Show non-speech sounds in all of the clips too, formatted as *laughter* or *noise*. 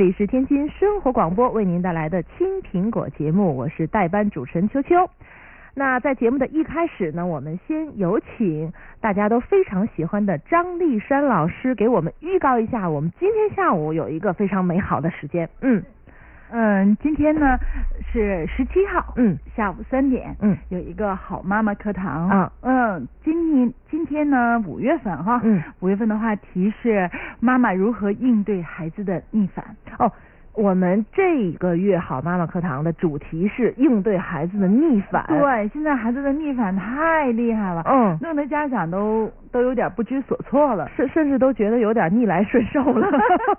这里是天津生活广播为您带来的青苹果节目，我是代班主持人秋秋。那在节目的一开始呢，我们先有请大家都非常喜欢的张丽珊老师给我们预告一下，我们今天下午有一个非常美好的时间。嗯嗯，今天呢是十七号，嗯。下午三点，嗯。有一个好妈妈课堂。啊，嗯，今年今天呢五月份哈，嗯。五月份的话题是妈妈如何应对孩子的逆反。哦。我们这个月好妈妈课堂的主题是应对孩子的逆反。对，现在孩子的逆反太厉害了，嗯，弄得家长都都有点不知所措了。甚甚至都觉得有点逆来顺受了，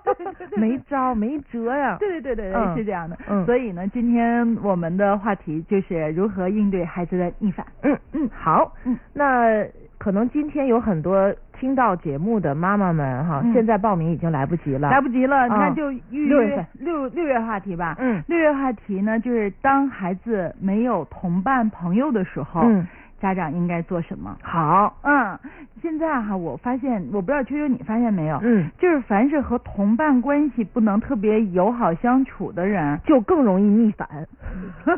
*laughs* 没招没辙呀。对对对对对，嗯是这样的。嗯所以呢，今天我们的话题就是如何应对孩子的逆反。嗯嗯，好，嗯那可能今天有很多听到节目的妈妈们哈，嗯现在报名已经来不及了。来不及了，嗯那就预约六六六月话题吧。嗯六月话题呢，就是当孩子没有同伴朋友的时候，嗯，家长应该做什么？好，嗯，现在哈，我发现，我不知道秋秋你发现没有，嗯，就是凡是和同伴关系不能特别友好相处的人，就更容易逆反。*laughs*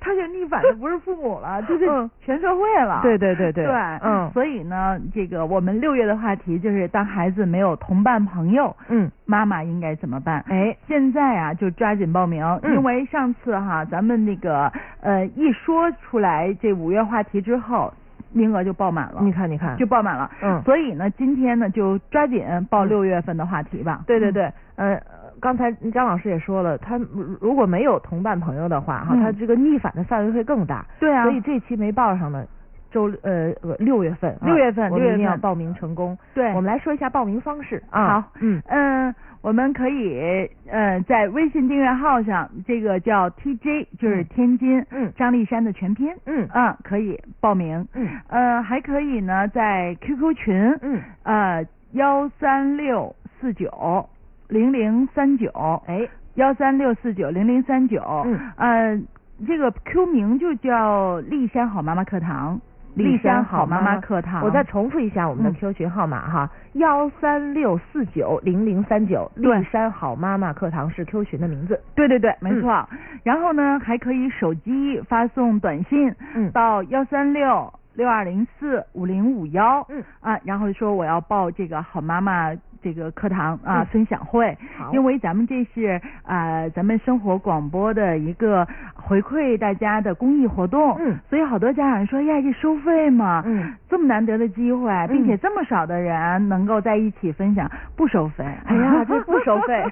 他就逆反的不是父母了，就是嗯全社会了。对对对对，对，嗯所以呢，这个我们六月的话题就是当孩子没有同伴朋友，嗯，妈妈应该怎么办？哎，现在啊，就抓紧报名，嗯因为上次哈，咱们那个呃一说出来这五月话题之后，名额就爆满了，你看你看，就爆满了。嗯所以呢，今天呢就抓紧报嗯六月份的话题吧。对对对，呃，刚才张老师也说了，他如如果没有同伴朋友的话哈，嗯他这个逆反的范围会更大。对啊，所以这期没报上的。周呃呃六月份啊，六月份六月份一定要报名成功。对我们来说一下报名方式啊。好嗯嗯，我们可以呃在微信订阅号上，这个叫 TJ，就是嗯。天津嗯。张丽珊的全拼，嗯。嗯，可以报名。嗯。呃，还可以呢，在 QQ 群，嗯，呃，幺三六四九零零三九，哎，幺三六四九零零三九，嗯，呃，这个 Q 名就叫丽山好妈妈课堂，丽山好妈妈课堂。我再重复一下我们的嗯 Q 群号码哈，幺三六四九零零三九，丽山好妈妈课堂是 Q 群的名字。对对对，没嗯错。然后呢，还可以手机发送短信嗯到幺三六六二零四五零五幺，嗯啊，然后说我要报这个好妈妈这个课堂啊、嗯。分享会，因为咱们这是啊、咱们生活广播的一个回馈大家的公益活动，嗯。所以好多家长说呀，这收费吗？嗯，这么难得的机会，并且这么少的人能够在一起分享，不收费。哎呀 *laughs* 这不收费。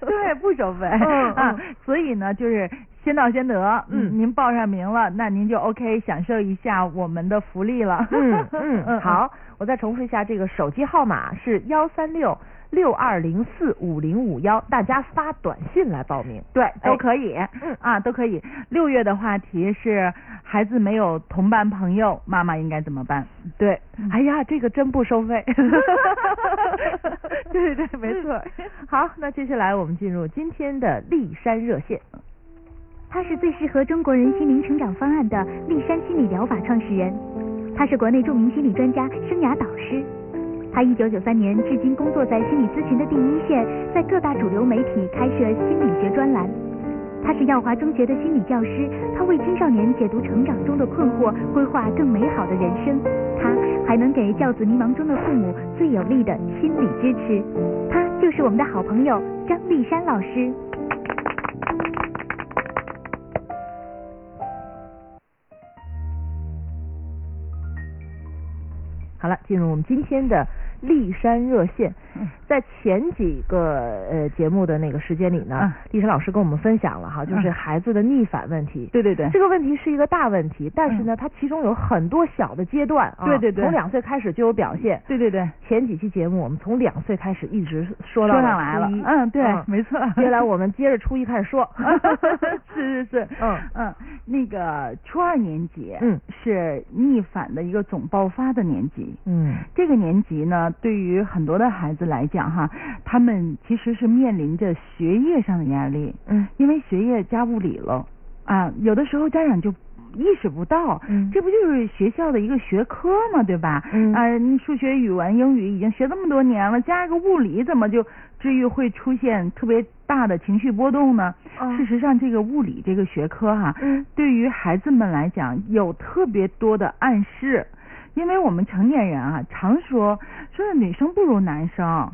对，不收费。嗯啊嗯，所以呢，就是先到先得。嗯您报上名了，那您就 OK 享受一下我们的福利了。嗯 *laughs* 嗯，好，我再重复一下，这个手机号码是幺三六六二零四五零五幺，大家发短信来报名。对，哎都可以，嗯啊，都可以。六月的话题是孩子没有同伴朋友，妈妈应该怎么办？对嗯，哎呀，这个真不收费。*laughs* *laughs* 对对，没错。好，那接下来我们进入今天的丽山热线。他是最适合中国人心灵成长方案的立山心理疗法创始人，他是国内著名心理专家、生涯导师。他一九九三年至今工作在心理咨询的第一线，在各大主流媒体开设心理学专栏。他是耀华中学的心理教师，他为青少年解读成长中的困惑，规划更美好的人生。他还能给教子迷茫中的父母最有力的心理支持。他就是我们的好朋友张立山老师。好了，进入我们今天的丽山热线。嗯 *laughs* 在前几个呃节目的那个时间里呢嗯，丽珊老师跟我们分享了哈，就是嗯孩子的逆反问题。对对对，这个问题是一个大问题，但是呢，它其中有很多小的阶段啊。对对对从两岁开始就有表现。对对对，前几期节目我们从两岁开始一直说到说上来了。嗯，对，嗯没错。接下来我们接着初一开始说。是 *laughs* 是是，*laughs* 嗯嗯，那个初二年级，嗯，是逆反的一个总爆发的年级。嗯这个年级呢，对于很多的孩子来讲，哈，他们其实是面临着学业上的压力，嗯因为学业加物理了啊，有的时候家长就意识不到，嗯这不就是学校的一个学科嘛，对吧？嗯啊，你数学、语文、英语已经学这么多年了，加一个物理，怎么就至于会出现特别大的情绪波动呢？哦事实上，这个物理这个学科哈、嗯对于孩子们来讲有特别多的暗示，因为我们成年人啊常说说女生不如男生。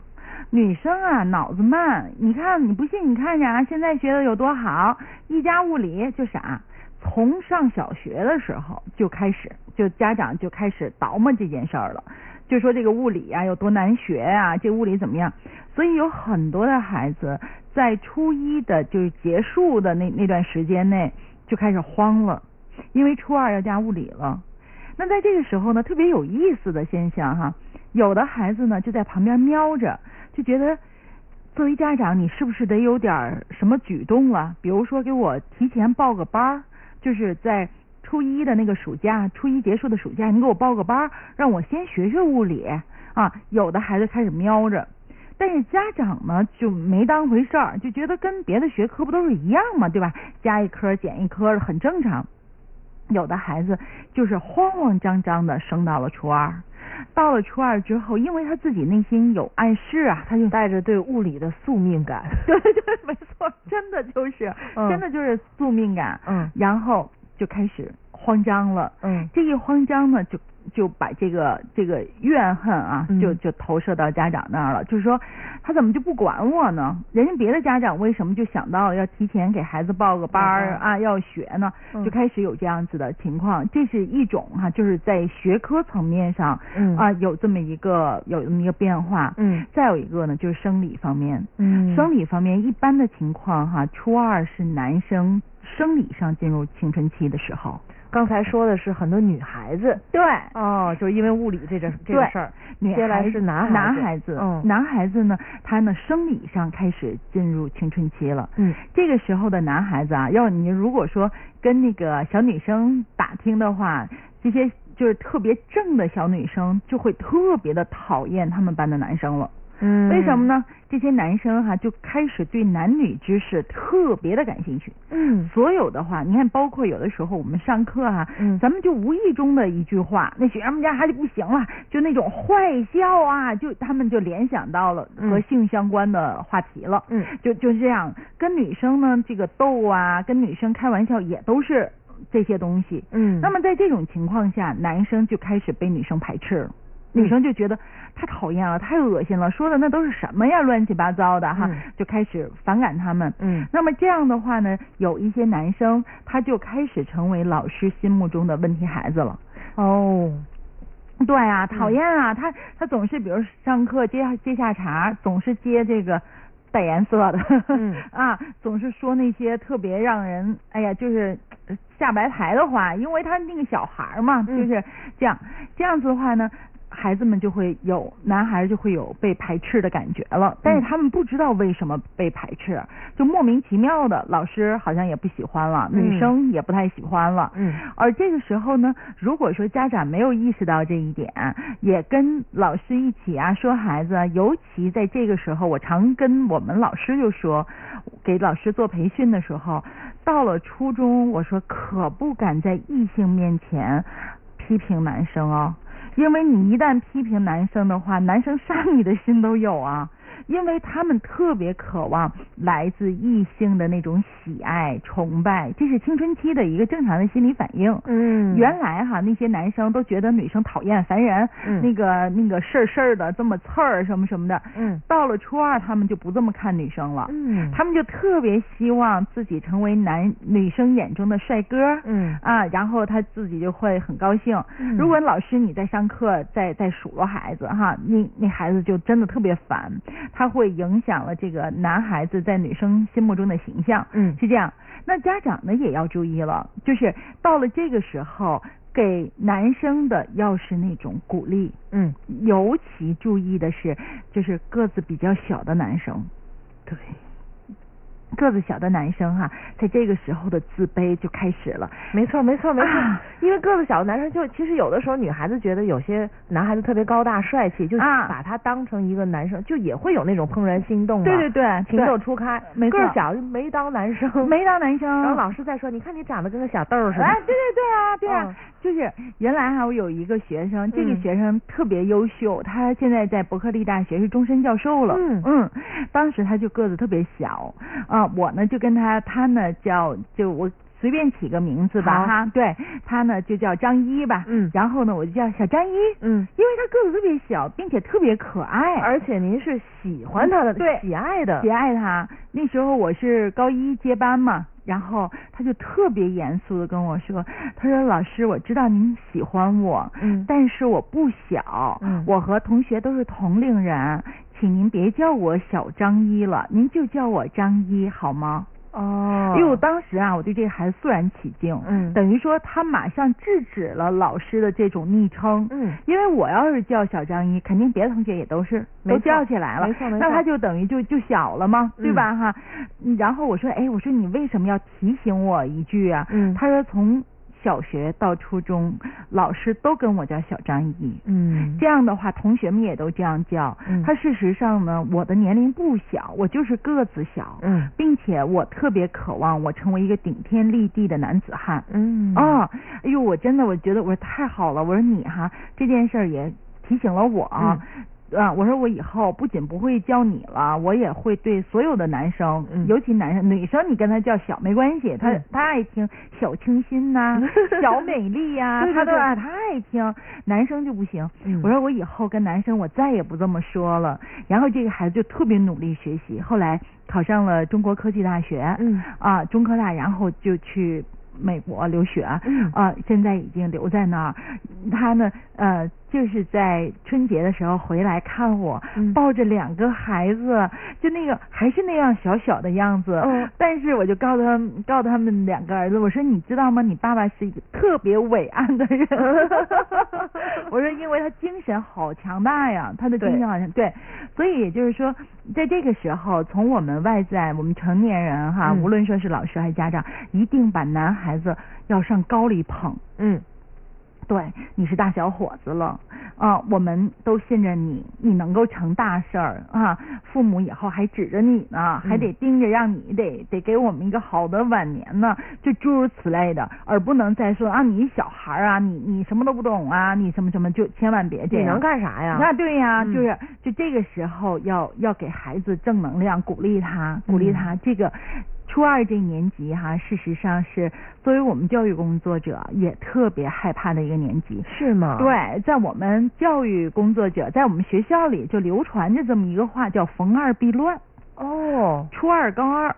女生啊，脑子慢。你看，你不信？你看着啊，现在学的有多好，一加物理就傻。从上小学的时候就开始，就家长就开始琢磨这件事儿了，就说这个物理啊有多难学啊，这物理怎么样？所以有很多的孩子在初一的就是结束的那那段时间内就开始慌了，因为初二要加物理了。那在这个时候呢，特别有意思的现象哈，有的孩子呢就在旁边瞄着，就觉得作为家长，你是不是得有点什么举动啊？比如说给我提前报个班儿，就是在初一的那个暑假，初一结束的暑假，你给我报个班儿，让我先学学物理啊。有的孩子开始瞄着。但是家长呢就没当回事儿，就觉得跟别的学科不都是一样嘛，对吧？加一科减一科很正常。有的孩子就是慌慌张张的升到了初二，到了初二之后，因为他自己内心有暗示啊，他就带着对物理的宿命感。*laughs* 对对，没错，真的就是，嗯真的就是宿命感。嗯然后就开始慌张了。嗯这一慌张呢，就就把这个这个怨恨啊，嗯就就投射到家长那儿了。就是说，他怎么就不管我呢？人家别的家长为什么就想到要提前给孩子报个班儿报啊，要学呢？嗯就开始有这样子的情况。这是一种哈、就是在学科层面上嗯啊有这么一个有这么一个变化。嗯再有一个呢，就是生理方面。嗯生理方面，一般的情况哈，初二是男生生理上进入青春期的时候。刚才说的是很多女孩子。对，哦，就是因为物理这个这个事儿。女接下来孩是男孩子。男孩子，嗯。男孩子呢，他呢生理上开始进入青春期了。嗯。这个时候的男孩子啊，要你如果说跟那个小女生打听的话，这些就是特别正的小女生就会特别的讨厌他们班的男生了。嗯为什么？呢？这些男生哈、就开始对男女之事特别的感兴趣。嗯所有的话，你看，包括有的时候我们上课啊，嗯咱们就无意中的一句话，那学生们家还就不行了，就那种坏笑啊，就他们就联想到了和嗯性相关的话题了。嗯就就是这样，跟女生呢这个逗啊，跟女生开玩笑也都是这些东西。嗯，那么在这种情况下，男生就开始被女生排斥了。嗯女生就觉得太讨厌了，太恶心了，说的那都是什么呀，乱七八糟的哈，嗯就开始反感他们。嗯那么这样的话呢，有一些男生他就开始成为老师心目中的问题孩子了。哦对啊，嗯讨厌啊，他他总是比如上课接接下茬，总是接这个带颜色的，嗯 *laughs* 啊，总是说那些特别让人哎呀，就是呃下白台的话，因为他那个小孩儿嘛，嗯就是这样，这样子的话呢。孩子们就会有男孩就会有被排斥的感觉了，但是嗯他们不知道为什么被排斥，就莫名其妙的，老师好像也不喜欢了，嗯。女生也不太喜欢了，嗯。而这个时候呢，如果说家长没有意识到这一点，也跟老师一起啊说孩子啊，尤其在这个时候，我常跟我们老师就说，给老师做培训的时候，到了初中，我说可不敢在异性面前批评男生哦，因为你一旦批评男生的话，男生杀你的心都有啊。因为他们特别渴望来自异性的那种喜爱、崇拜，这是青春期的一个正常的心理反应。嗯，原来哈那些男生都觉得女生讨厌烦人，嗯那个那个事儿事儿的这么刺儿什么什么的。嗯到了初二，他们就不这么看女生了，嗯他们就特别希望自己成为男女生眼中的帅哥。嗯啊，然后他自己就会很高兴。嗯如果老师你在上课在在数落孩子哈，那那孩子就真的特别烦，他会影响了这个男孩子在女生心目中的形象。嗯是这样。那家长呢也要注意了，就是到了这个时候，给男生的要是那种鼓励，嗯尤其注意的是，就是个子比较小的男生。对，个子小的男生哈、在这个时候的自卑就开始了。没错，没错，没错。啊。因为个子小的男生就其实有的时候女孩子觉得有些男孩子特别高大帅气，就啊。把他当成一个男生，就也会有那种怦然心动嘛。对对对，情窦初开，没错。个儿小就没当男生，没当男生，然后老师再说，你看你长得跟个小豆儿似的。哎，对对对啊，对啊，嗯。就是原来哈、我有一个学生，这个嗯学生特别优秀，他现在在伯克利大学是终身教授了。嗯。嗯当时他就个子特别小啊、我呢就跟他，他呢叫就我。随便起个名字吧好哈，对他呢就叫张一吧，嗯然后呢我就叫小张一，嗯，因为他个子特别小，并且特别可爱，而且您是喜欢他的，对喜爱的喜。爱他。那时候我是高一接班嘛，然后他就特别严肃的跟我说，他说老师，我知道您喜欢我，嗯但是我不小，嗯我和同学都是同龄人，请您别叫我小张一了，您就叫我张一好吗？哦，因为我当时啊，我对这个孩子肃然起敬，嗯。等于说他马上制止了老师的这种昵称，嗯。因为我要是叫小张一，肯定别的同学也都是都叫起来了，没错没错。那他就等于就就小了嘛，对嗯吧哈？嗯然后我说，哎，我说你为什么要提醒我一句啊？嗯。他说从小学到初中，老师都跟我叫小张一。嗯这样的话，同学们也都这样叫。嗯他事实上呢，我的年龄不小，我就是个子小，嗯并且我特别渴望我成为一个顶天立地的男子汉。嗯哦，哎呦，我真的我觉得我说太好了，我说你哈这件事儿也提醒了我啊。嗯啊，我说我以后不仅不会叫你了，我也会对所有的男生，嗯尤其男生、女生，你跟他叫小没关系，他、嗯他爱听小清新呐、*laughs* 小美丽呀、对对对他都爱他爱听，男生就不行。嗯我说我以后跟男生我再也不这么说了。然后这个孩子就特别努力学习，后来考上了中国科技大学，嗯啊，中科大，然后就去美国留学，嗯啊，现在已经留在那儿。他呢，呃，就是在春节的时候回来看我，嗯抱着两个孩子，就那个还是那样小小的样子。嗯但是我就告诉他们，告诉他们两个儿子，我说你知道吗？你爸爸是一个特别伟岸的人。*laughs* *laughs* 我说，因为他精神好强大呀，他的精神好强对，所以也就是说，在这个时候，从我们外在，我们成年人哈，嗯无论说是老师还是家长，一定把男孩子要上高里捧。嗯对，你是大小伙子了，啊，我们都信任你，你能够成大事儿啊！父母以后还指着你呢，还得盯着，让你得得给我们一个好的晚年呢，就诸如此类的，而不能再说啊，你小孩儿啊，你你什么都不懂啊，你什么什么，就千万别这样。你能干啥呀？那对呀、嗯就是就这个时候要要给孩子正能量，鼓励他，鼓励他。这个初二这年级哈，事实上是作为我们教育工作者也特别害怕的一个年级。是吗？，对，在我们教育工作者，在我们学校里就流传着这么一个话，叫“逢二必乱”。哦，初二、高二，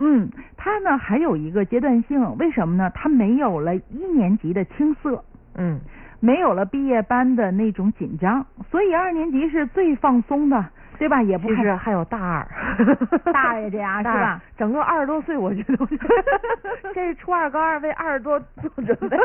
嗯，它呢还有一个阶段性，为什么呢？它没有了一年级的青涩。嗯没有了毕业班的那种紧张，所以二年级是最放松的，对吧？也不害其实还有大二，*laughs* 大爷这样 *laughs* 是吧？整个二十多岁，我觉得 *laughs* 这是初二高二为二十多做准备，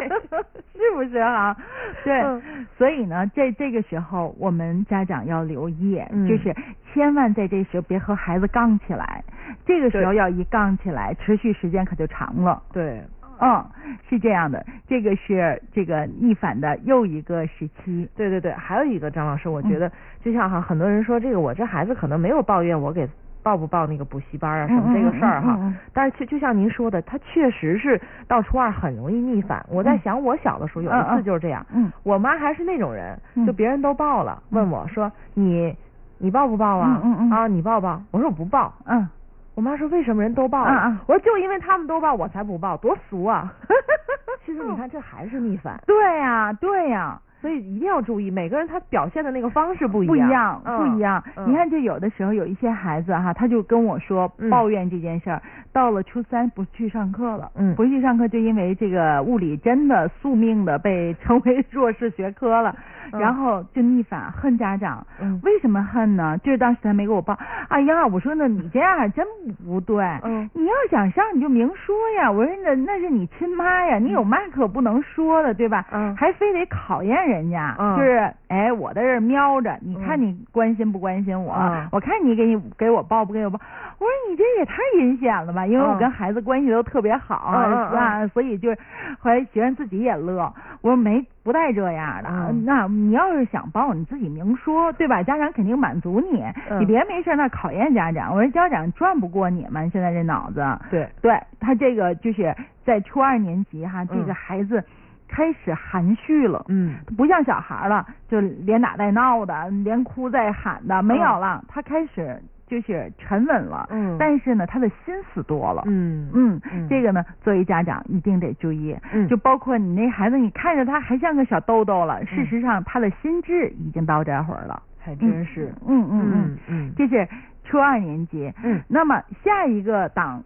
是不是啊？对，嗯所以呢，在这个时候，我们家长要留意，嗯就是千万在这时候别和孩子杠起来，这个时候要一杠起来，持续时间可就长了。对，嗯，是这样的，这个是这个逆反的又一个时期。对对对，还有一个张老师，我嗯觉得就像哈，很多人说这个我这孩子可能没有抱怨我给报不报那个补习班啊什么这个事儿哈，嗯嗯嗯嗯但是就就像您说的，他确实是到初二很容易逆反。我在嗯想我小的时候有一次就是这样，嗯我妈还是那种人，嗯就别人都报了，嗯问我说你你报不报啊？嗯嗯嗯啊，你报报？我说我不报。嗯，我妈说为什么人都报了？嗯嗯我说就因为他们都报，我才不报，多俗啊！*laughs* 其实你看，这还是逆反，对呀、对呀、所以一定要注意，每个人他表现的那个方式不一样不一样，嗯不一样。嗯你看，就有的时候有一些孩子哈，他就跟我说嗯抱怨这件事儿，到了初三不去上课了，嗯不去上课就因为这个物理真的宿命的被 *laughs* 称为弱势学科了。嗯 *laughs* 然后就逆反恨家长。嗯为什么恨呢？就是当时他没给我报，哎呀，我说呢，你这样真不对。嗯你要想上你就明说呀，我说那那是你亲妈呀，你有嘛可不能说的，对吧？嗯还非得考验人家，嗯就是哎，我在这儿瞄着，你看嗯你关心不关心我？嗯我看你给你给我报不给我报？我说你这也太阴险了吧，因为我嗯跟孩子关系都特别好啊嗯？所以就是后来学生自己也乐，我说没不带这样的，嗯那你要是想报，你自己明说，对吧？家长肯定满足你，嗯你别没事那考验家长。我说家长转不过你们现在这脑子，对，对他这个就是在初二年级哈，这个嗯孩子开始含蓄了。嗯。不像小孩儿了，就连打带闹的，连哭带喊的没有嗯了，他开始就是沉稳了，嗯。但是呢，他的心思多了，嗯。嗯嗯。这个呢，作为家长一定得注意，嗯。就包括你那孩子，你看着他还像个小豆豆了，事实上他的心智已经到这会儿了，还真是，嗯嗯嗯。嗯嗯。这是初二年级，嗯。那么下一个档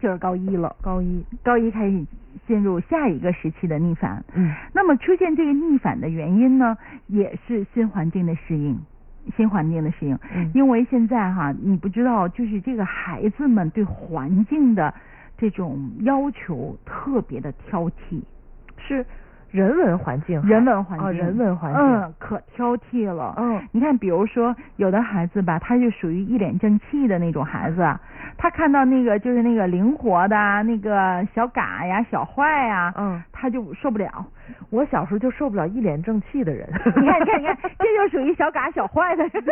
就是高一了，高一，高一开始进入下一个时期的逆反，嗯那么出现这个逆反的原因呢，也是新环境的适应。新环境的适应，嗯因为现在哈，你不知道，就是这个孩子们对环境的这种要求特别的挑剔，是人文环境，人文环境，哦人文环境嗯，可挑剔了。嗯你看，比如说有的孩子吧，他就属于一脸正气的那种孩子，啊他看到那个就是那个灵活的啊那个小嘎呀、小坏呀，嗯，他就受不了。我小时候就受不了一脸正气的人，你看，你看，你看，这就属于小嘎小坏的人。*laughs*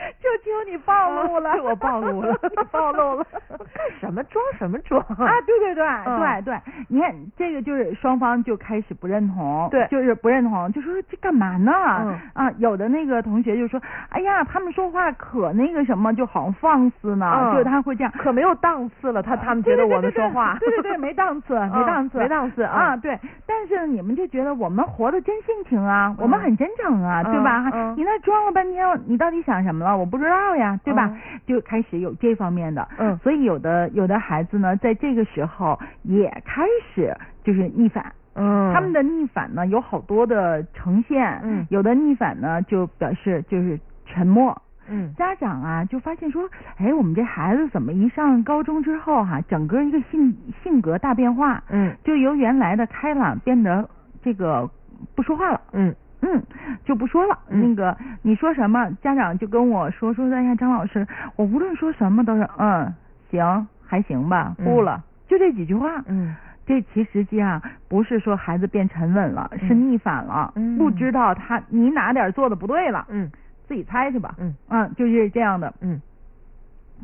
*laughs* 就求 *laughs* 你暴露了，哦 *laughs* 我暴露了你暴露了。干什么装什么装啊，对对对、嗯对对，你看这个就是双方就开始不认同，对就是不认同，就说这干嘛呢？嗯啊，有的那个同学就说，哎呀，他们说话可那个什么，就好像放肆呢，嗯就他会这样。可没有档次了，他他们觉得我们说话，对对对对对没档次，没嗯档次，没档次啊，嗯对。但是你们就觉得我们活得真性情啊，我们嗯很真诚啊，对吧你那装了半天，你到底想什么了？我不知道呀，对吧嗯？就开始有这方面的，嗯所以有的有的孩子呢，在这个时候也开始就是逆反。嗯，他们的逆反呢有好多的呈现，嗯有的逆反呢就表示就是沉默，嗯家长啊就发现说，哎，我们这孩子怎么一上高中之后哈、整个一个性性格大变化，嗯就由原来的开朗变得这个不说话了。嗯嗯，就不说了。嗯那个你说什么，家长就跟我说说，哎呀，张老师，我无论说什么都是嗯行，还行吧，嗯不了，就这几句话。嗯这其实际上不是说孩子变沉稳了，是嗯逆反了，嗯不知道他你哪点做的不对了，嗯自己猜去吧。嗯嗯，就是这样的。嗯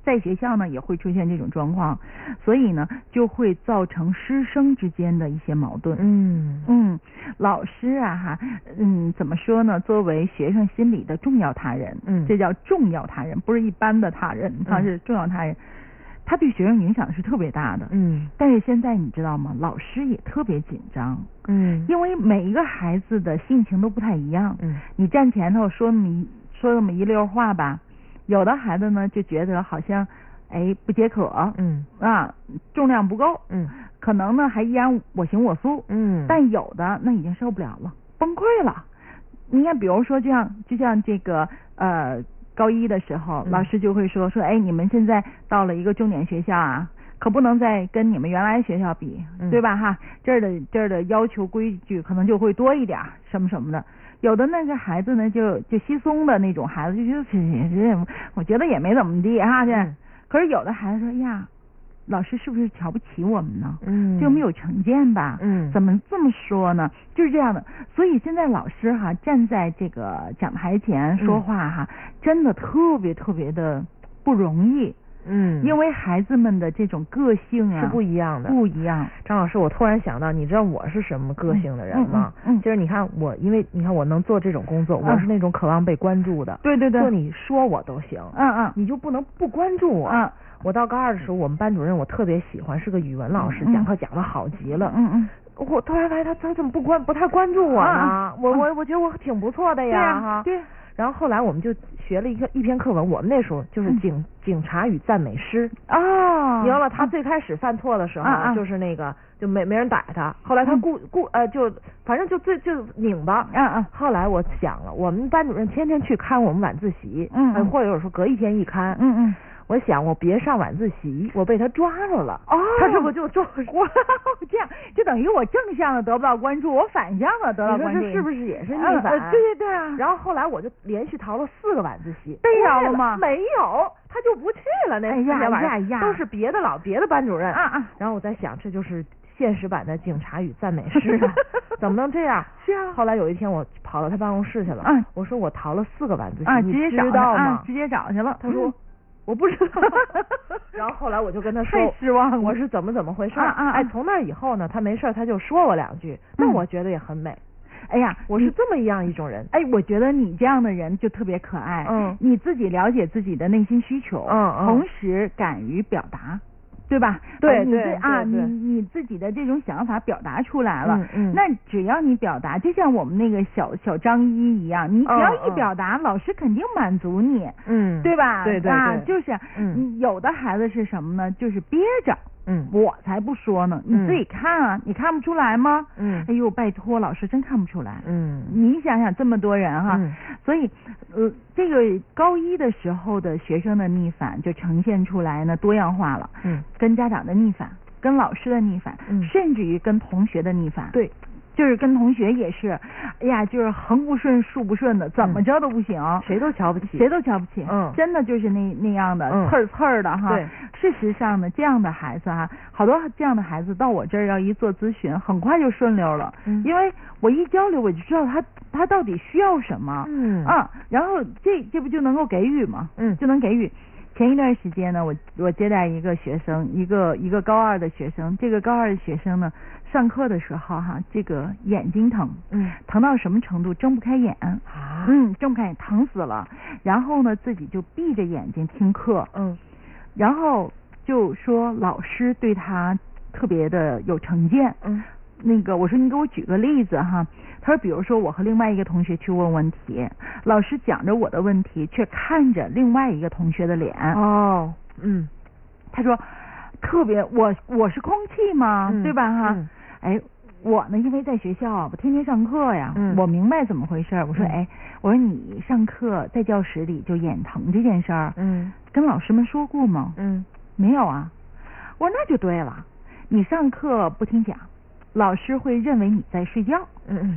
在学校呢也会出现这种状况，所以呢就会造成师生之间的一些矛盾。嗯嗯，老师啊哈，嗯，怎么说呢？作为学生心里的重要他人，嗯这叫重要他人，不是一般的他人，他是重要他人，他对学生影响是特别大的。嗯但是现在你知道吗？老师也特别紧张，嗯因为每一个孩子的性情都不太一样。嗯你站前头说那么一说那么一溜话吧，有的孩子呢就觉得好像哎不解渴，嗯。啊重量不够，嗯。可能呢还依然我行我素，嗯，但有的那已经受不了了，崩溃了。你看，比如说，就像就像这个呃，高一的时候，嗯。老师就会说说，哎，你们现在到了一个重点学校啊，可不能再跟你们原来学校比，嗯。对吧？哈，这儿的这儿的要求规矩可能就会多一点儿，什么什么的。有的那个孩子呢，就就稀松的那种孩子，就觉得这这，我觉得也没怎么地哈，这。嗯可是有的孩子说，哎呀，老师是不是瞧不起我们呢？嗯就没有成见吧？嗯怎么这么说呢？就是这样的。所以现在老师哈站在这个讲台前说话哈，真的特别特别的不容易，嗯，因为孩子们的这种个性啊是不一样的。不一样。张老师，我突然想到，你知道我是什么个性的人吗？嗯嗯嗯就是你看我，因为你看我能做这种工作，嗯我是那种渴望被关注的。对对对就你说我都行，嗯嗯你就不能不关注我。嗯我到高二的时候，我们班主任我特别喜欢，是个语文老师，嗯讲课讲的好极了。嗯嗯，我突然发现他他怎么不关不太关注我呢？我我我觉得我挺不错的对呀，呀哈。对。然后后来我们就学了一个一篇课文，我们那时候就是嗯。警、警察与赞美诗。哦，你忘了他最开始犯错的时候，就是那个就没没人逮他，后来他嗯。故故呃就反正就最就拧巴。嗯嗯。后来我想了，我们班主任天天去看我们晚自习，嗯或者有时候隔一天一看，嗯嗯，我想我别上晚自习，我被他抓住了。哦他这不就就哇，这样就等于我正向的得不到关注，我反向的得到关注，这是不是也是逆嗯反？呃对对对啊，然后后来我就连续逃了四个晚自习，逮着对了吗没有，他就不去了。那哎呀那天晚上哎呀都是别的老别的班主任。啊啊然后我在想，这就是现实版的警察与赞美诗啊，怎么能这样？是啊后来有一天我跑到他办公室去了，嗯我说我逃了四个晚自习，啊，你直接找知道吗？直接找去了。他说、嗯我不知道。*laughs* 然后后来我就跟他说太失望了我是怎么怎么回事儿。啊啊啊哎，从那以后呢，他没事儿他就说我两句，那嗯我觉得也很美。哎呀，我是这么一样一种人。哎，我觉得你这样的人就特别可爱。嗯你自己了解自己的内心需求，嗯嗯同时敢于表达，对吧？对啊你对啊，你你自己的这种想法表达出来了，嗯嗯那只要你表达，就像我们那个小小张一一样，你只要一表达，老师肯定满足你。嗯，对吧？对对啊，对就是，嗯有的孩子是什么呢？就是憋着，嗯。我才不说呢，你嗯。自己看啊，你看不出来吗？嗯。哎呦，拜托，老师真看不出来。嗯。你想想这么多人哈，嗯。所以呃，这个高一的时候的学生的逆反就呈现出来呢多样化了，嗯，跟家长的逆反，跟老师的逆反，嗯。甚至于跟同学的逆反。对，就是跟同学也是，哎呀，就是横不顺竖不顺的，怎么着都不行，谁都瞧不起，谁都瞧不起，嗯。真的就是那那样的嗯。刺儿刺儿的哈。对，事实上呢，这样的孩子哈，好多这样的孩子到我这儿要一做咨询，很快就顺溜了，嗯。因为我一交流我就知道他他到底需要什么，嗯。啊，然后这这不就能够给予吗？嗯。就能给予。前一段时间呢，我我接待一个学生，一个一个高二的学生，这个高二的学生呢，上课的时候哈，这个眼睛疼，嗯疼到什么程度？睁不开眼，啊嗯，睁不开眼，疼死了。然后呢，自己就闭着眼睛听课，嗯然后就说老师对他特别的有成见。嗯那个我说你给我举个例子哈，他说比如说我和另外一个同学去问问题，老师讲着我的问题，却看着另外一个同学的脸。哦嗯他说特别我我是空气嘛，嗯对吧哈？嗯哎，我呢因为在学校啊我天天上课呀，嗯我明白怎么回事儿。我说嗯哎，我说你上课在教室里就眼疼这件事儿，嗯跟老师们说过吗？嗯没有啊。我说那就对了，你上课不听讲，老师会认为你在睡觉，嗯嗯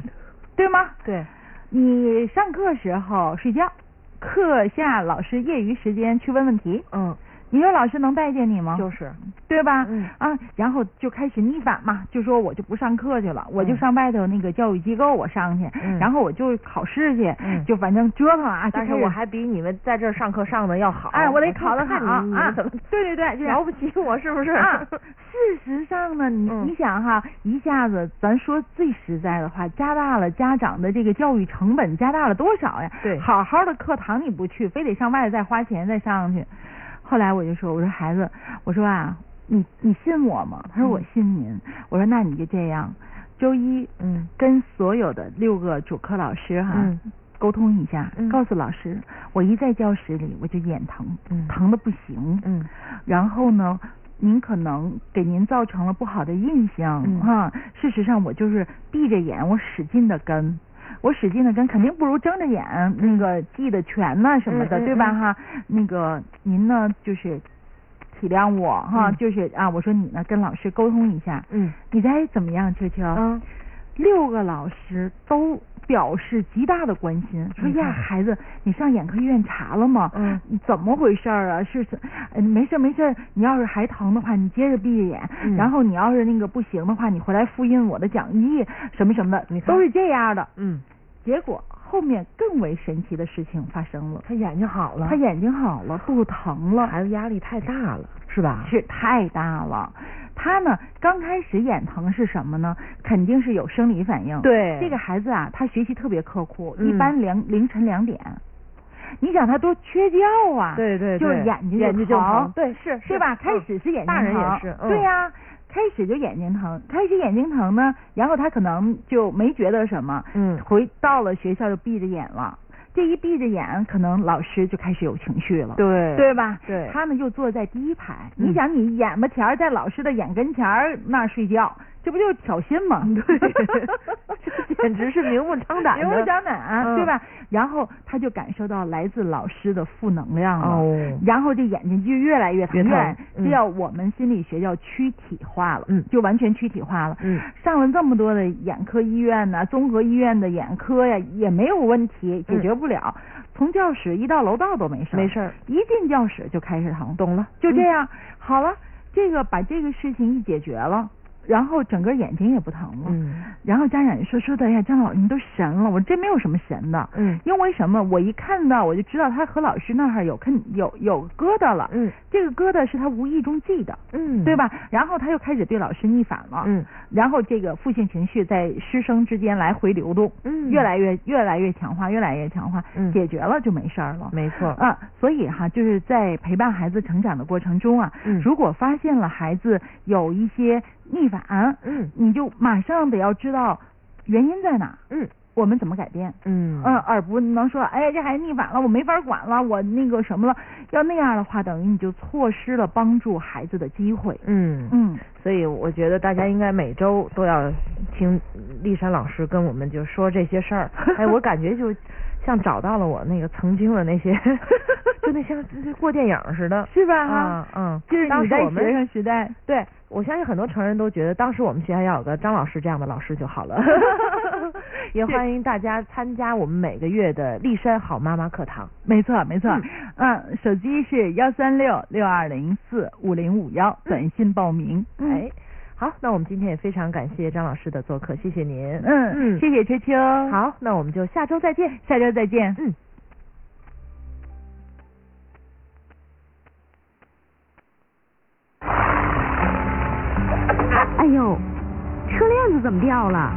对吗？对你上课时候睡觉，课下老师业余时间去问问题，嗯你说老师能待见你吗？就是对吧？嗯啊，然后就开始逆反嘛，就说我就不上课去了，我就嗯上外头那个教育机构我上去，嗯然后我就考试去，嗯就反正折腾啊。但是我还比你们在这儿上课上的要好，哎，我得就考得好看你你啊们怎么！*laughs* 对对对，*laughs* 这样瞧不起我是不是？啊，事实上呢，你、嗯你想哈，一下子咱说最实在的话，加大了家长的这个教育成本，加大了多少呀？对好好的课堂你不去，非得上外头再花钱再上去。后来我就说，我说孩子，我说啊，你你信我吗？他说嗯我信您。我说那你就这样，周一嗯跟所有的六个主课老师哈。嗯沟通一下，嗯告诉老师，我一在教室里我就眼疼，嗯疼的不行，嗯然后呢，您可能给您造成了不好的印象嗯哈、事实上，我就是闭着眼，我使劲的跟，我使劲的跟，肯定不如睁着眼那个记得全呢什么的，嗯嗯对吧嗯哈？那个您呢，就是体谅我哈，嗯就是啊，我说你呢跟老师沟通一下，嗯你猜怎么样，秋秋？嗯六个老师都表示极大的关心，说呀，孩子，你上眼科医院查了吗？嗯你怎么回事儿啊？是没事儿没事儿，你要是还疼的话，你接着闭着眼，嗯然后你要是那个不行的话，你回来复印我的讲义什么什么的你，都是这样的。嗯，结果后面更为神奇的事情发生了，他眼睛好了，他眼睛好了，不疼了，孩子压力太大了，是吧？是太大了。他呢，刚开始眼疼是什么呢？肯定是有生理反应。对这个孩子啊，他学习特别刻苦，嗯一般两凌晨两点。你想他多缺觉啊？对对对就是眼睛眼睛就疼疼，对是是对吧？嗯开始是眼睛疼，大人也是嗯对呀、开始就眼睛疼，开始眼睛疼呢，然后他可能就没觉得什么，嗯回到了学校就闭着眼了。这一闭着眼，可能老师就开始有情绪了。对对吧？对他们就坐在第一排，嗯你想你眼巴前儿在老师的眼跟前儿那儿睡觉，这不就是挑衅吗？对这 *laughs* 简直是明目张胆明目张胆、嗯对吧？然后他就感受到来自老师的负能量了。哦然后这眼睛就越来越疼，越疼来嗯这叫我们心理学叫躯体化了，嗯就完全躯体化了。嗯上了这么多的眼科医院呐、综合医院的眼科呀，也没有问题，解决不了。从教室一到楼道都没事儿，没事儿一进教室就开始疼，懂了就这样，好了，这个把这个事情一解决了，然后整个眼睛也不疼了。嗯然后家长就说说的，哎呀，张老师你都神了，我这没有什么神的。嗯因为什么？我一看到我就知道他和老师那儿有肯有有疙瘩了。嗯这个疙瘩是他无意中记的，嗯对吧？然后他又开始对老师逆反了。嗯然后这个负性情绪在师生之间来回流动，嗯越来越越来越强化，越来越强化，嗯解决了就没事儿了。没错啊，所以哈，就是在陪伴孩子成长的过程中啊，嗯如果发现了孩子有一些逆反，嗯你就马上得要知道原因在哪，嗯我们怎么改变。嗯嗯，而不能说，哎呀，这孩子逆反了，我没法管了，我那个什么了。要那样的话，等于你就错失了帮助孩子的机会。嗯嗯，所以我觉得大家应该每周都要听丽珊老师跟我们就说这些事儿。*laughs* 哎，我感觉就像找到了我那个曾经的那些，*laughs* 就那像就过电影似的，是吧？啊嗯，就是当你在学时我们生时代，对，我相信很多成人都觉得，当时我们学校要有个张老师这样的老师就好了。*laughs* *laughs* 也欢迎大家参加我们每个月的立山好妈妈课堂。没错没错。嗯嗯，手机是幺三六六二零四五零五幺，短信报名。嗯哎，好，那我们今天也非常感谢张老师的做客，谢谢您。嗯嗯，谢谢秋秋。，好，那我们就下周再见。下周再见。嗯。哎呦，车链子怎么掉了？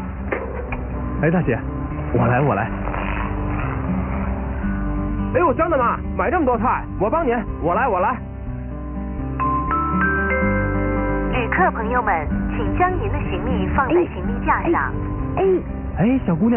哎，大姐，我来，我来。哎呦，张大妈，买这么多菜，我帮您，我来，我来。旅客朋友们，请将您的行李放在行李架上。哎，哎，小姑娘。